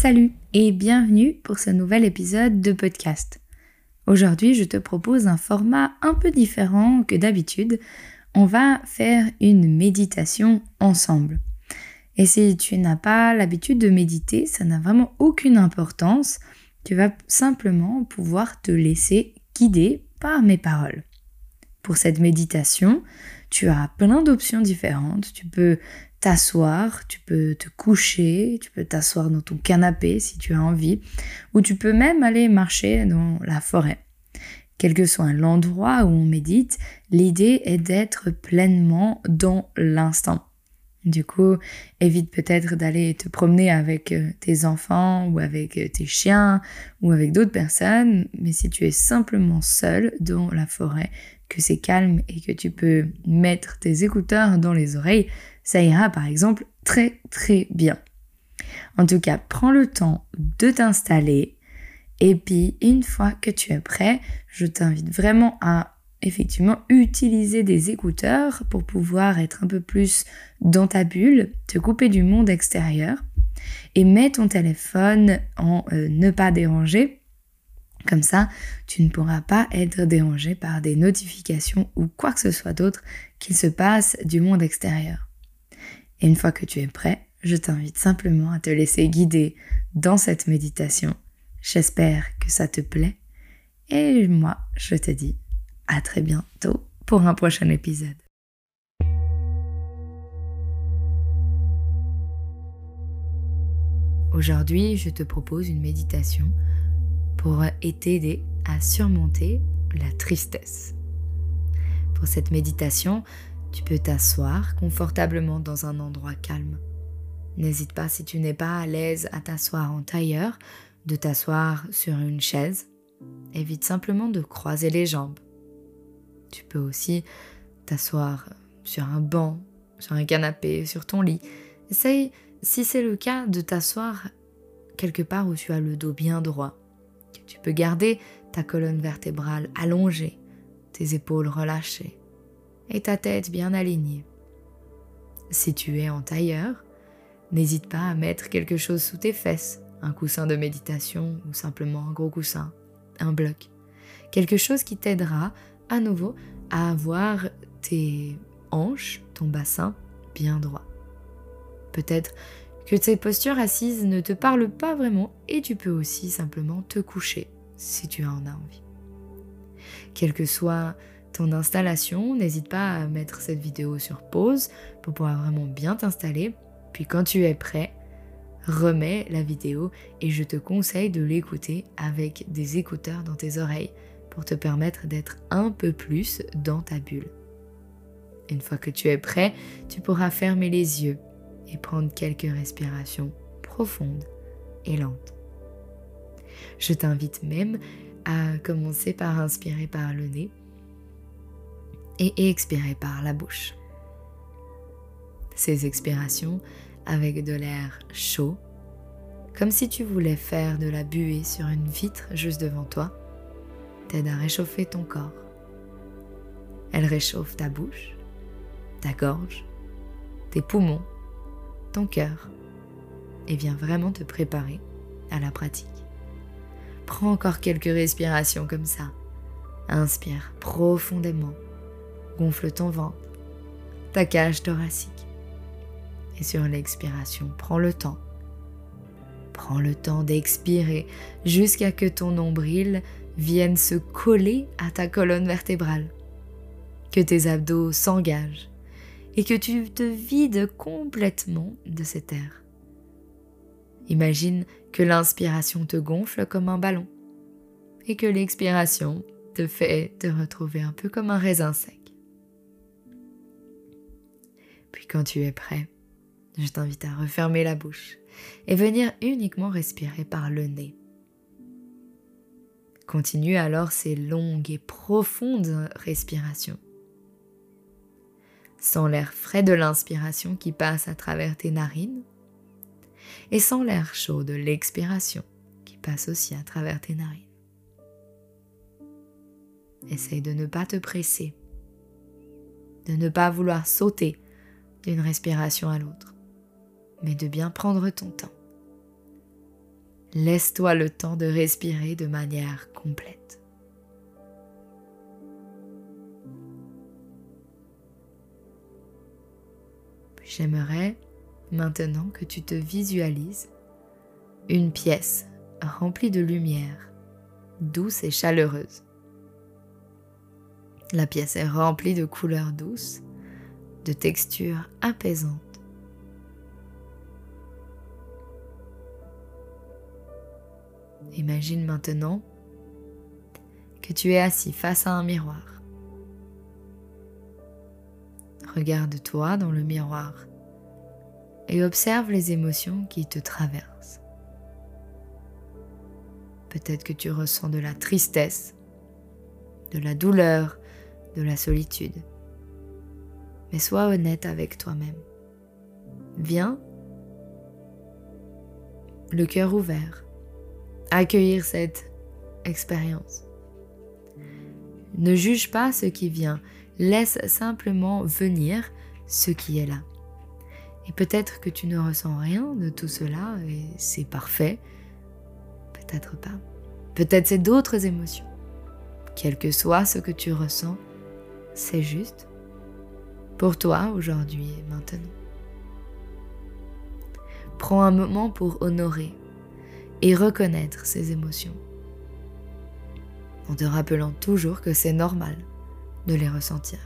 Salut et bienvenue pour ce nouvel épisode de podcast. Aujourd'hui, je te propose un format un peu différent que d'habitude. On va faire une méditation ensemble. Et si tu n'as pas l'habitude de méditer, ça n'a vraiment aucune importance. Tu vas simplement pouvoir te laisser guider par mes paroles. Pour cette méditation, tu as plein d'options différentes. Tu peux t'asseoir, tu peux te coucher, tu peux t'asseoir dans ton canapé si tu as envie, ou tu peux même aller marcher dans la forêt. Quel que soit l'endroit où on médite, l'idée est d'être pleinement dans l'instant. Du coup, évite peut-être d'aller te promener avec euh, tes enfants ou avec euh, tes chiens ou avec d'autres personnes, mais si tu es simplement seul dans la forêt, que c'est calme et que tu peux mettre tes écouteurs dans les oreilles, ça ira par exemple très très bien. En tout cas, prends le temps de t'installer et puis une fois que tu es prêt, je t'invite vraiment à effectivement utiliser des écouteurs pour pouvoir être un peu plus dans ta bulle, te couper du monde extérieur et mets ton téléphone en euh, ne pas déranger. Comme ça, tu ne pourras pas être dérangé par des notifications ou quoi que ce soit d'autre qu'il se passe du monde extérieur. Et une fois que tu es prêt, je t'invite simplement à te laisser guider dans cette méditation. J'espère que ça te plaît. Et moi, je te dis à très bientôt pour un prochain épisode. Aujourd'hui, je te propose une méditation pour t'aider à surmonter la tristesse. Pour cette méditation, tu peux t'asseoir confortablement dans un endroit calme. N'hésite pas si tu n'es pas à l'aise à t'asseoir en tailleur, de t'asseoir sur une chaise. Évite simplement de croiser les jambes. Tu peux aussi t'asseoir sur un banc, sur un canapé, sur ton lit. Essaye, si c'est le cas, de t'asseoir quelque part où tu as le dos bien droit. Tu peux garder ta colonne vertébrale allongée, tes épaules relâchées et ta tête bien alignée. Si tu es en tailleur, n'hésite pas à mettre quelque chose sous tes fesses, un coussin de méditation ou simplement un gros coussin, un bloc. Quelque chose qui t'aidera à nouveau à avoir tes hanches, ton bassin bien droit. Peut-être que cette posture assise ne te parle pas vraiment et tu peux aussi simplement te coucher si tu en as envie. Quel que soit ton installation, n'hésite pas à mettre cette vidéo sur pause pour pouvoir vraiment bien t'installer. Puis quand tu es prêt, remets la vidéo et je te conseille de l'écouter avec des écouteurs dans tes oreilles pour te permettre d'être un peu plus dans ta bulle. Une fois que tu es prêt, tu pourras fermer les yeux et prendre quelques respirations profondes et lentes. Je t'invite même à commencer par inspirer par le nez et expirer par la bouche. Ces expirations avec de l'air chaud, comme si tu voulais faire de la buée sur une vitre juste devant toi, t'aident à réchauffer ton corps. Elle réchauffe ta bouche, ta gorge, tes poumons, cœur et vient vraiment te préparer à la pratique. Prends encore quelques respirations comme ça. Inspire profondément gonfle ton ventre, ta cage thoracique. Et sur l'expiration, prends le temps. Prends le temps d'expirer jusqu'à que ton nombril vienne se coller à ta colonne vertébrale, que tes abdos s'engagent et que tu te vides complètement de cet air. Imagine que l'inspiration te gonfle comme un ballon et que l'expiration te fait te retrouver un peu comme un raisin sec. Puis quand tu es prêt, je t'invite à refermer la bouche et venir uniquement respirer par le nez. Continue alors ces longues et profondes respirations. Sens l'air frais de l'inspiration qui passe à travers tes narines et sens l'air chaud de l'expiration qui passe aussi à travers tes narines. Essaye de ne pas te presser, de ne pas vouloir sauter d'une respiration à l'autre, mais de bien prendre ton temps. Laisse-toi le temps de respirer de manière complète. J'aimerais maintenant que tu te visualises une pièce remplie de lumière, douce et chaleureuse. La pièce est remplie de couleurs douces, de textures apaisantes. Imagine maintenant que tu es assis face à un miroir. Regarde-toi dans le miroir et observe les émotions qui te traversent. Peut-être que tu ressens de la tristesse, de la douleur, de la solitude. Mais sois honnête avec toi-même. Viens, le cœur ouvert, accueillir cette expérience. Ne juge pas ce qui vient, laisse simplement venir ce qui est là. Et peut-être que tu ne ressens rien de tout cela et c'est parfait. Peut-être pas. Peut-être c'est d'autres émotions. Quel que soit ce que tu ressens, c'est juste pour toi aujourd'hui et maintenant. Prends un moment pour honorer et reconnaître ces émotions, en te rappelant toujours que c'est normal de les ressentir.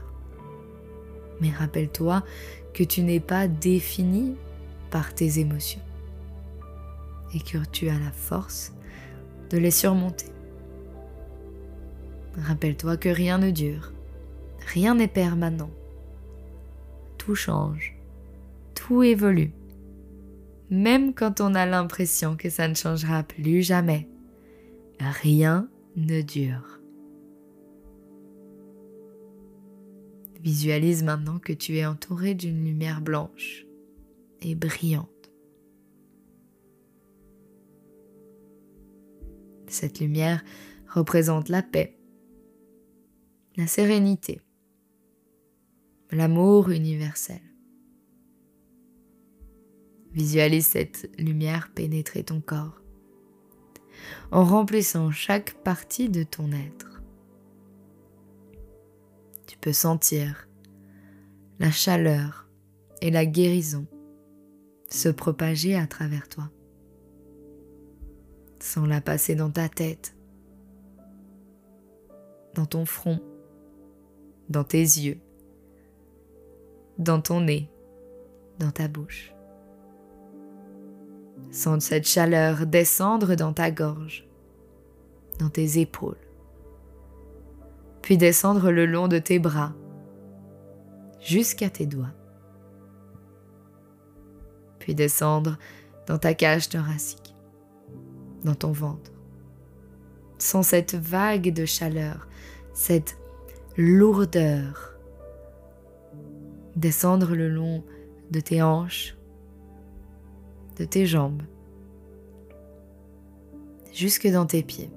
Mais rappelle-toi que tu n'es pas défini par tes émotions et que tu as la force de les surmonter. Rappelle-toi que rien ne dure, rien n'est permanent. Tout change, tout évolue. Même quand on a l'impression que ça ne changera plus jamais, rien ne dure. Visualise maintenant que tu es entouré d'une lumière blanche et brillante. Cette lumière représente la paix, la sérénité, l'amour universel. Visualise cette lumière pénétrer ton corps en remplissant chaque partie de ton être peux sentir. La chaleur et la guérison se propager à travers toi, sans la passer dans ta tête, dans ton front, dans tes yeux, dans ton nez, dans ta bouche. Sens cette chaleur descendre dans ta gorge, dans tes épaules, puis descendre le long de tes bras jusqu'à tes doigts, puis descendre dans ta cage thoracique, dans ton ventre. Sans cette vague de chaleur, cette lourdeur, descendre le long de tes hanches, de tes jambes, jusque dans tes pieds.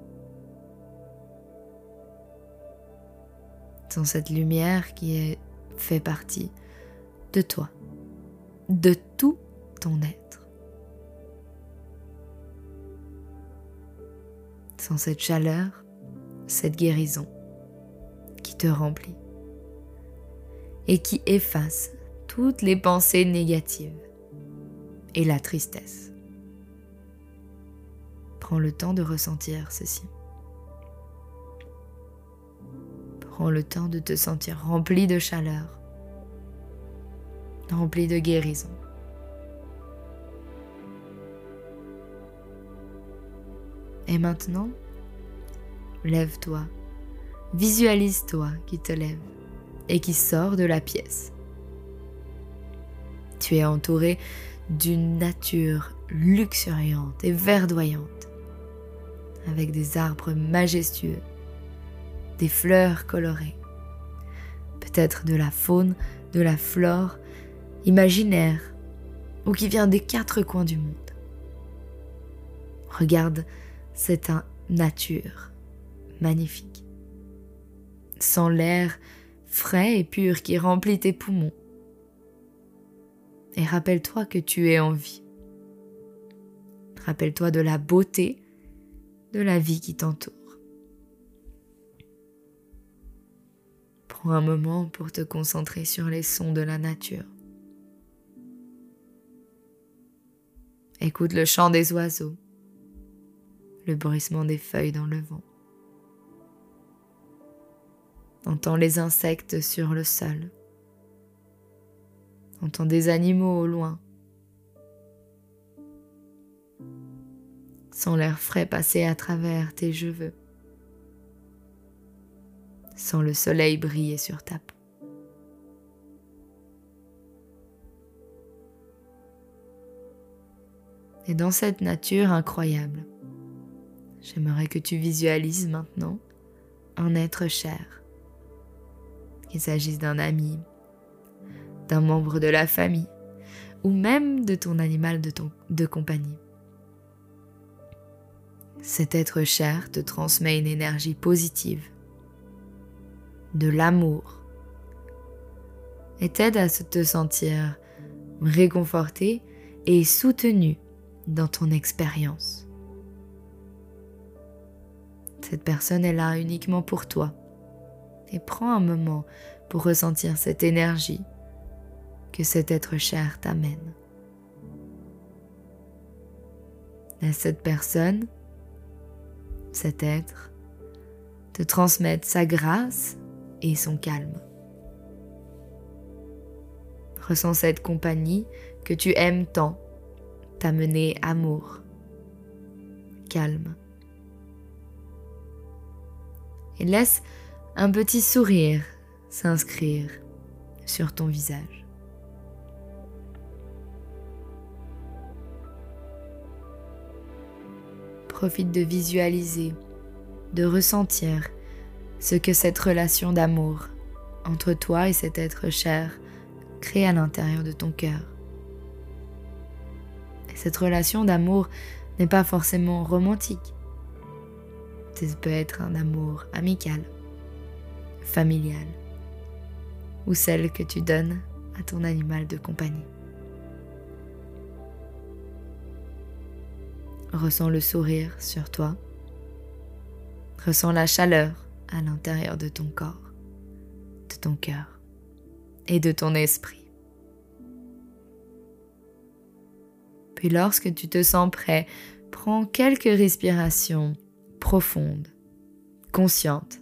Dans cette lumière qui fait partie de toi, de tout ton être. Sans cette chaleur, cette guérison qui te remplit et qui efface toutes les pensées négatives et la tristesse. Prends le temps de ressentir ceci. Prends le temps de te sentir rempli de chaleur, rempli de guérison. Et maintenant, lève-toi, visualise-toi qui te lève et qui sort de la pièce. Tu es entouré d'une nature luxuriante et verdoyante, avec des arbres majestueux des fleurs colorées, peut-être de la faune, de la flore imaginaire ou qui vient des quatre coins du monde. Regarde cette nature magnifique, sans l'air frais et pur qui remplit tes poumons. Et rappelle-toi que tu es en vie. Rappelle-toi de la beauté de la vie qui t'entoure. Prends un moment pour te concentrer sur les sons de la nature. Écoute le chant des oiseaux, le bruissement des feuilles dans le vent. Entends les insectes sur le sol. Entends des animaux au loin. Sens l'air frais passer à travers tes cheveux. Sens le soleil briller sur ta peau. Et dans cette nature incroyable, j'aimerais que tu visualises maintenant un être cher, qu'il s'agisse d'un ami, d'un membre de la famille ou même de ton animal de compagnie. Cet être cher te transmet une énergie positive, de l'amour, et t'aide à te sentir réconforté et soutenu dans ton expérience. Cette personne est là uniquement pour toi. Et prends un moment pour ressentir cette énergie que cet être cher t'amène. Laisse cette personne, cet être, te transmettre sa grâce son calme. Ressens cette compagnie que tu aimes tant t'amener amour, calme. Et laisse un petit sourire s'inscrire sur ton visage. Profite de visualiser, de ressentir ce que cette relation d'amour entre toi et cet être cher crée à l'intérieur de ton cœur. Cette relation d'amour n'est pas forcément romantique. Ça peut être un amour amical, familial, ou celle que tu donnes à ton animal de compagnie. Ressens le sourire sur toi. Ressens la chaleur à l'intérieur de ton corps, de ton cœur et de ton esprit. Puis lorsque tu te sens prêt, prends quelques respirations profondes, conscientes.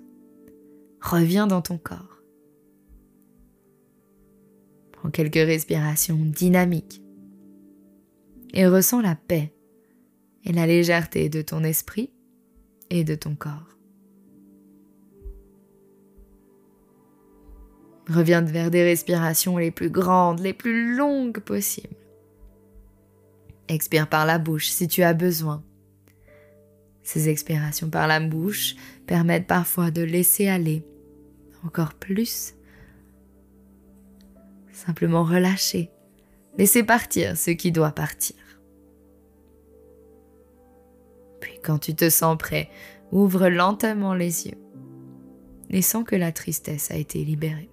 Reviens dans ton corps. Prends quelques respirations dynamiques et ressens la paix et la légèreté de ton esprit et de ton corps. Reviens vers des respirations les plus grandes, les plus longues possibles. Expire par la bouche si tu as besoin. Ces expirations par la bouche permettent parfois de laisser aller encore plus. Simplement relâcher, laisser partir ce qui doit partir. Quand tu te sens prêt, ouvre lentement les yeux sens que la tristesse a été libérée.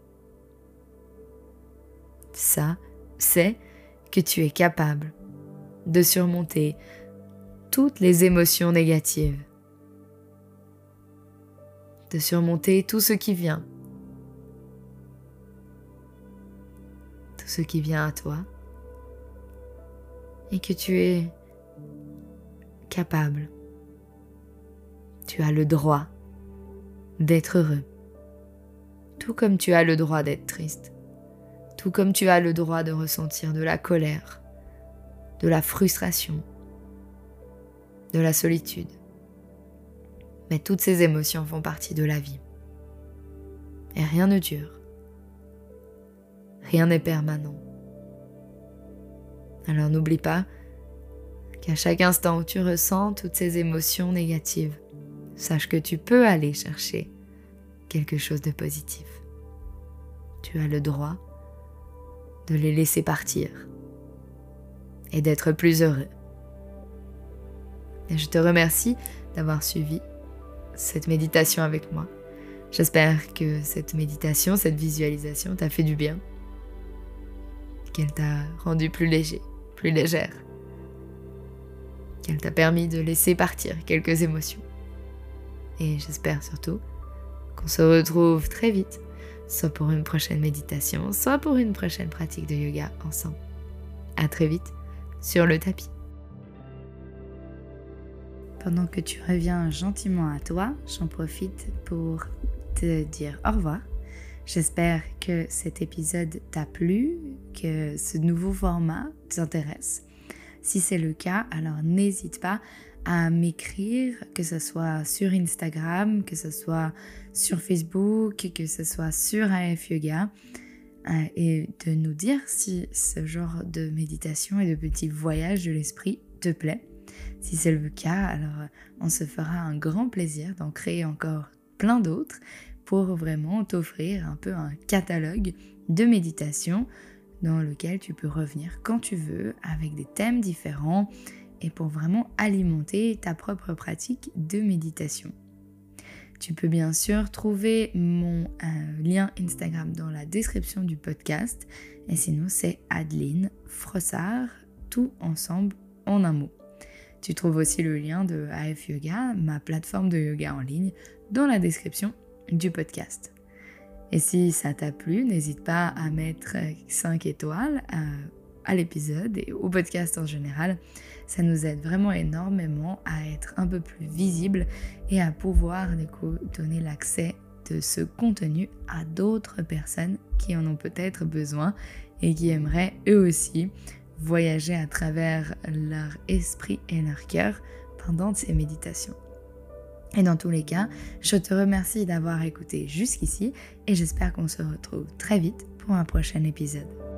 Ça, c'est que tu es capable de surmonter toutes les émotions négatives, de surmonter tout ce qui vient, tout ce qui vient à toi, et que tu es capable tu as le droit d'être heureux. Tout comme tu as le droit d'être triste. Tout comme tu as le droit de ressentir de la colère, de la frustration, de la solitude. Mais toutes ces émotions font partie de la vie. Et rien ne dure. Rien n'est permanent. Alors n'oublie pas qu'à chaque instant où tu ressens toutes ces émotions négatives, sache que tu peux aller chercher quelque chose de positif. Tu as le droit de les laisser partir et d'être plus heureux. Et je te remercie d'avoir suivi cette méditation avec moi. J'espère que cette méditation, cette visualisation t'a fait du bien, qu'elle t'a rendu plus léger, plus légère. qu'elle t'a permis de laisser partir quelques émotions. Et j'espère surtout qu'on se retrouve très vite, soit pour une prochaine méditation, soit pour une prochaine pratique de yoga ensemble. À très vite sur le tapis. Pendant que tu reviens gentiment à toi, j'en profite pour te dire au revoir. J'espère que cet épisode t'a plu, que ce nouveau format t'intéresse. Si c'est le cas, alors n'hésite pas à m'écrire, que ce soit sur Instagram, que ce soit sur Facebook, que ce soit sur AF Yoga, euh, et de nous dire si ce genre de méditation et de petits voyages de l'esprit te plaît. Si c'est le cas, alors on se fera un grand plaisir d'en créer encore plein d'autres pour vraiment t'offrir un peu un catalogue de méditation dans lequel tu peux revenir quand tu veux avec des thèmes différents et pour vraiment alimenter ta propre pratique de méditation. Tu peux bien sûr trouver mon euh, lien Instagram dans la description du podcast et sinon c'est Adeline Frossard, tout ensemble en un mot. Tu trouves aussi le lien de AF Yoga, ma plateforme de yoga en ligne, dans la description du podcast. Et si ça t'a plu, n'hésite pas à mettre 5 étoiles à, à l'épisode et au podcast en général. Ça nous aide vraiment énormément à être un peu plus visible et à pouvoir donner l'accès de ce contenu à d'autres personnes qui en ont peut-être besoin et qui aimeraient eux aussi voyager à travers leur esprit et leur cœur pendant ces méditations. Et dans tous les cas, je te remercie d'avoir écouté jusqu'ici et j'espère qu'on se retrouve très vite pour un prochain épisode.